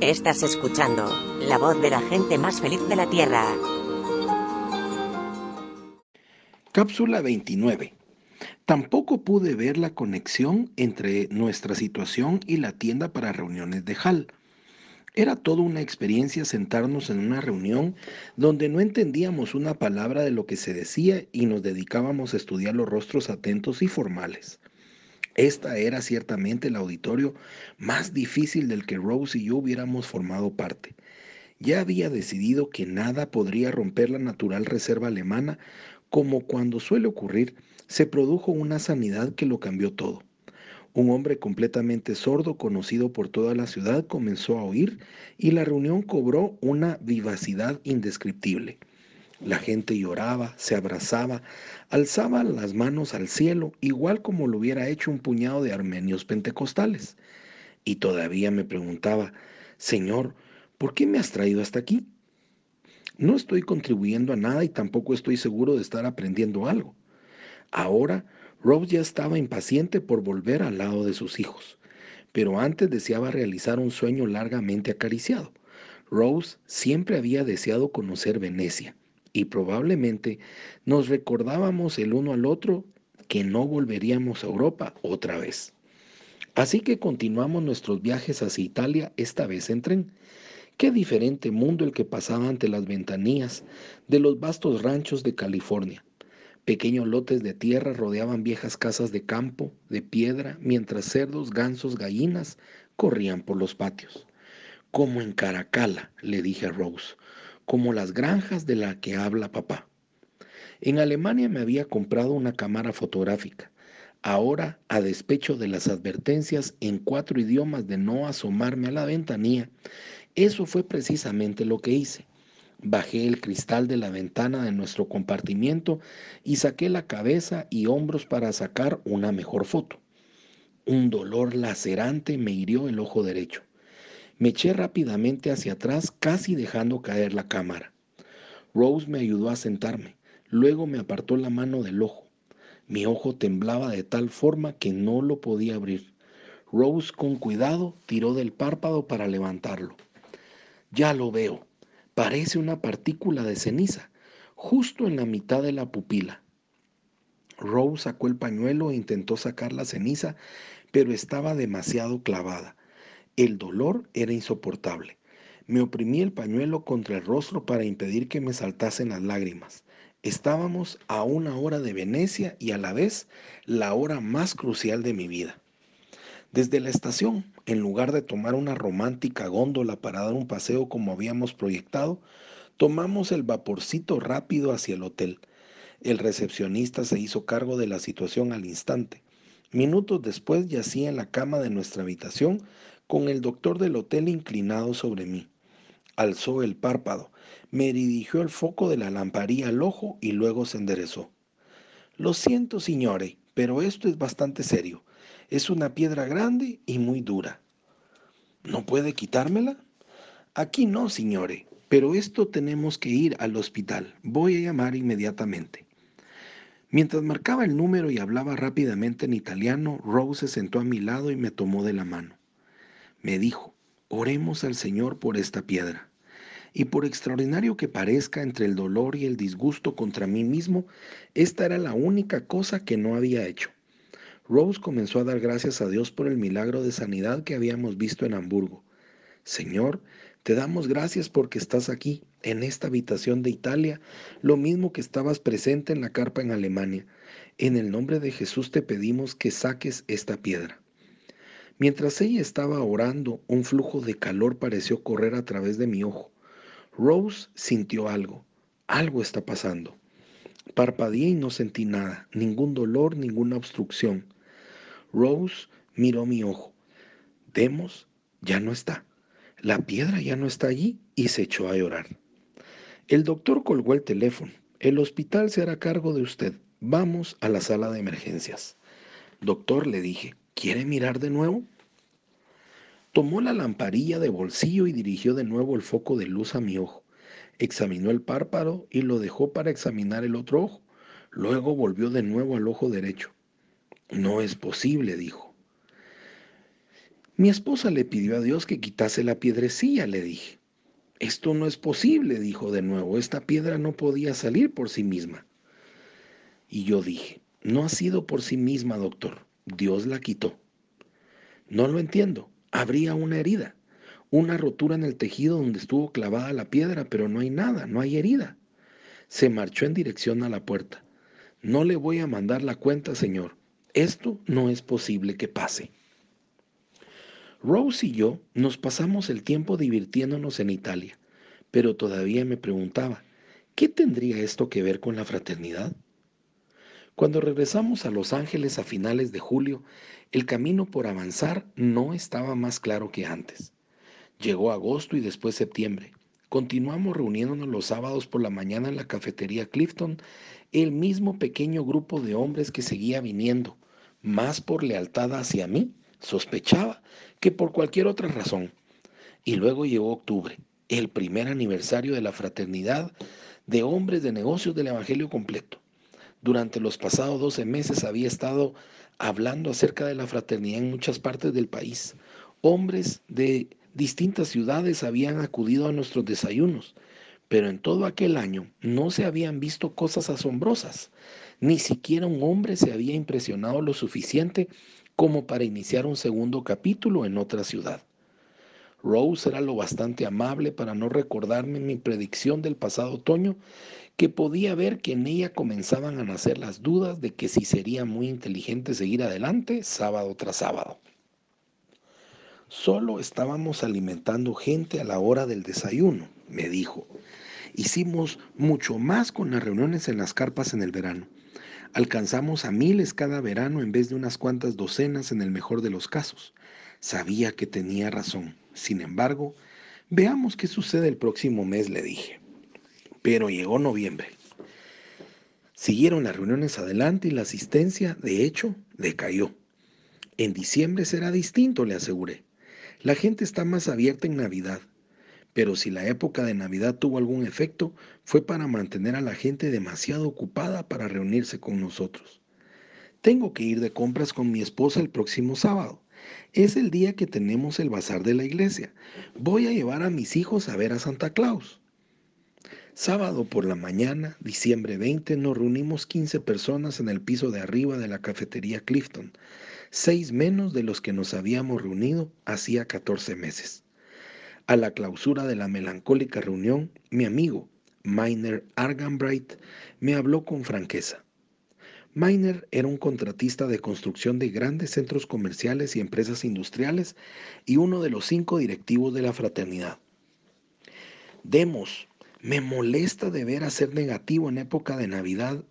Estás escuchando la voz de la gente más feliz de la Tierra. Cápsula 29. Tampoco pude ver la conexión entre nuestra situación y la tienda para reuniones de HAL. Era toda una experiencia sentarnos en una reunión donde no entendíamos una palabra de lo que se decía y nos dedicábamos a estudiar los rostros atentos y formales. Esta era ciertamente el auditorio más difícil del que Rose y yo hubiéramos formado parte. Ya había decidido que nada podría romper la natural reserva alemana, como cuando suele ocurrir, se produjo una sanidad que lo cambió todo. Un hombre completamente sordo, conocido por toda la ciudad, comenzó a oír y la reunión cobró una vivacidad indescriptible. La gente lloraba, se abrazaba, alzaba las manos al cielo, igual como lo hubiera hecho un puñado de armenios pentecostales. Y todavía me preguntaba, Señor, ¿por qué me has traído hasta aquí? No estoy contribuyendo a nada y tampoco estoy seguro de estar aprendiendo algo. Ahora, Rose ya estaba impaciente por volver al lado de sus hijos, pero antes deseaba realizar un sueño largamente acariciado. Rose siempre había deseado conocer Venecia y probablemente nos recordábamos el uno al otro que no volveríamos a Europa otra vez. Así que continuamos nuestros viajes hacia Italia, esta vez en tren. Qué diferente mundo el que pasaba ante las ventanillas de los vastos ranchos de California. Pequeños lotes de tierra rodeaban viejas casas de campo, de piedra, mientras cerdos, gansos, gallinas corrían por los patios. Como en Caracala, le dije a Rose, como las granjas de la que habla papá. En Alemania me había comprado una cámara fotográfica. Ahora, a despecho de las advertencias en cuatro idiomas de no asomarme a la ventanilla, eso fue precisamente lo que hice. Bajé el cristal de la ventana de nuestro compartimiento y saqué la cabeza y hombros para sacar una mejor foto. Un dolor lacerante me hirió el ojo derecho. Me eché rápidamente hacia atrás, casi dejando caer la cámara. Rose me ayudó a sentarme. Luego me apartó la mano del ojo. Mi ojo temblaba de tal forma que no lo podía abrir. Rose con cuidado tiró del párpado para levantarlo. Ya lo veo. Parece una partícula de ceniza, justo en la mitad de la pupila. Rose sacó el pañuelo e intentó sacar la ceniza, pero estaba demasiado clavada. El dolor era insoportable. Me oprimí el pañuelo contra el rostro para impedir que me saltasen las lágrimas. Estábamos a una hora de Venecia y a la vez la hora más crucial de mi vida. Desde la estación, en lugar de tomar una romántica góndola para dar un paseo como habíamos proyectado, tomamos el vaporcito rápido hacia el hotel. El recepcionista se hizo cargo de la situación al instante. Minutos después yacía en la cama de nuestra habitación con el doctor del hotel inclinado sobre mí. Alzó el párpado, me dirigió el foco de la lamparilla al ojo y luego se enderezó. Lo siento, signore, pero esto es bastante serio. Es una piedra grande y muy dura. ¿No puede quitármela? Aquí no, signore, pero esto tenemos que ir al hospital. Voy a llamar inmediatamente. Mientras marcaba el número y hablaba rápidamente en italiano, Rose se sentó a mi lado y me tomó de la mano me dijo, oremos al Señor por esta piedra. Y por extraordinario que parezca entre el dolor y el disgusto contra mí mismo, esta era la única cosa que no había hecho. Rose comenzó a dar gracias a Dios por el milagro de sanidad que habíamos visto en Hamburgo. Señor, te damos gracias porque estás aquí, en esta habitación de Italia, lo mismo que estabas presente en la carpa en Alemania. En el nombre de Jesús te pedimos que saques esta piedra. Mientras ella estaba orando, un flujo de calor pareció correr a través de mi ojo. Rose sintió algo. Algo está pasando. Parpadeé y no sentí nada, ningún dolor, ninguna obstrucción. Rose miró mi ojo. Demos ya no está. La piedra ya no está allí y se echó a llorar. El doctor colgó el teléfono. El hospital se hará cargo de usted. Vamos a la sala de emergencias. Doctor, le dije, ¿Quiere mirar de nuevo? Tomó la lamparilla de bolsillo y dirigió de nuevo el foco de luz a mi ojo. Examinó el párpado y lo dejó para examinar el otro ojo. Luego volvió de nuevo al ojo derecho. No es posible, dijo. Mi esposa le pidió a Dios que quitase la piedrecilla, le dije. Esto no es posible, dijo de nuevo. Esta piedra no podía salir por sí misma. Y yo dije, no ha sido por sí misma, doctor. Dios la quitó. No lo entiendo. Habría una herida, una rotura en el tejido donde estuvo clavada la piedra, pero no hay nada, no hay herida. Se marchó en dirección a la puerta. No le voy a mandar la cuenta, señor. Esto no es posible que pase. Rose y yo nos pasamos el tiempo divirtiéndonos en Italia, pero todavía me preguntaba, ¿qué tendría esto que ver con la fraternidad? Cuando regresamos a Los Ángeles a finales de julio, el camino por avanzar no estaba más claro que antes. Llegó agosto y después septiembre. Continuamos reuniéndonos los sábados por la mañana en la cafetería Clifton, el mismo pequeño grupo de hombres que seguía viniendo, más por lealtad hacia mí, sospechaba, que por cualquier otra razón. Y luego llegó octubre, el primer aniversario de la fraternidad de hombres de negocios del Evangelio completo. Durante los pasados 12 meses había estado hablando acerca de la fraternidad en muchas partes del país. Hombres de distintas ciudades habían acudido a nuestros desayunos, pero en todo aquel año no se habían visto cosas asombrosas. Ni siquiera un hombre se había impresionado lo suficiente como para iniciar un segundo capítulo en otra ciudad. Rose era lo bastante amable para no recordarme mi predicción del pasado otoño que podía ver que en ella comenzaban a nacer las dudas de que si sería muy inteligente seguir adelante sábado tras sábado. Solo estábamos alimentando gente a la hora del desayuno, me dijo. Hicimos mucho más con las reuniones en las carpas en el verano. Alcanzamos a miles cada verano en vez de unas cuantas docenas en el mejor de los casos. Sabía que tenía razón. Sin embargo, veamos qué sucede el próximo mes, le dije. Pero llegó noviembre. Siguieron las reuniones adelante y la asistencia, de hecho, decayó. En diciembre será distinto, le aseguré. La gente está más abierta en Navidad. Pero si la época de Navidad tuvo algún efecto, fue para mantener a la gente demasiado ocupada para reunirse con nosotros. Tengo que ir de compras con mi esposa el próximo sábado. Es el día que tenemos el bazar de la iglesia. Voy a llevar a mis hijos a ver a Santa Claus. Sábado por la mañana, diciembre 20, nos reunimos 15 personas en el piso de arriba de la cafetería Clifton, seis menos de los que nos habíamos reunido hacía 14 meses. A la clausura de la melancólica reunión, mi amigo, Miner Arganbright, me habló con franqueza. Miner era un contratista de construcción de grandes centros comerciales y empresas industriales y uno de los cinco directivos de la fraternidad. Demos, me molesta deber ser negativo en época de Navidad,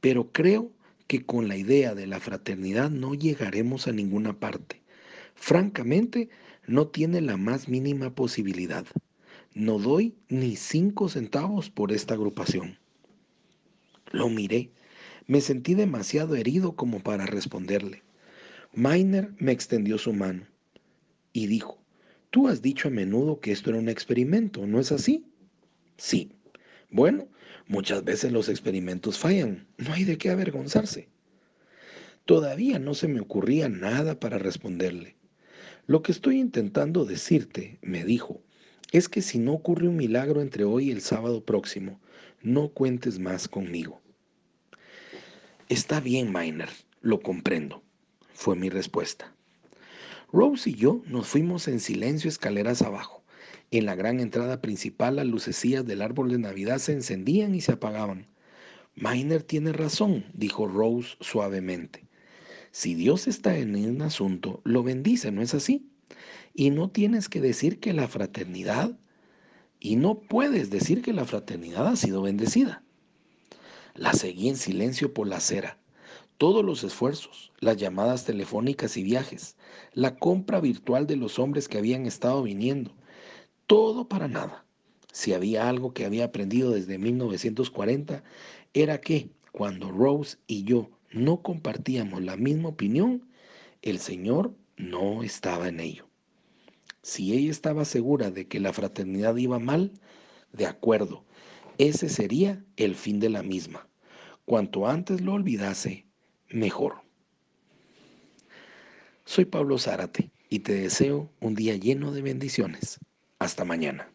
pero creo que con la idea de la fraternidad no llegaremos a ninguna parte. Francamente, no tiene la más mínima posibilidad. No doy ni cinco centavos por esta agrupación. Lo miré. Me sentí demasiado herido como para responderle. Miner me extendió su mano y dijo, tú has dicho a menudo que esto era un experimento, ¿no es así? Sí. Bueno, muchas veces los experimentos fallan. No hay de qué avergonzarse. Todavía no se me ocurría nada para responderle. Lo que estoy intentando decirte, me dijo, es que si no ocurre un milagro entre hoy y el sábado próximo, no cuentes más conmigo. Está bien, Miner, lo comprendo, fue mi respuesta. Rose y yo nos fuimos en silencio escaleras abajo. En la gran entrada principal las lucecillas del árbol de Navidad se encendían y se apagaban. Miner tiene razón, dijo Rose suavemente. Si Dios está en un asunto, lo bendice, ¿no es así? Y no tienes que decir que la fraternidad, y no puedes decir que la fraternidad ha sido bendecida. La seguí en silencio por la acera. Todos los esfuerzos, las llamadas telefónicas y viajes, la compra virtual de los hombres que habían estado viniendo, todo para nada. Si había algo que había aprendido desde 1940, era que cuando Rose y yo no compartíamos la misma opinión, el Señor no estaba en ello. Si ella estaba segura de que la fraternidad iba mal, de acuerdo, ese sería el fin de la misma. Cuanto antes lo olvidase, mejor. Soy Pablo Zárate y te deseo un día lleno de bendiciones. Hasta mañana.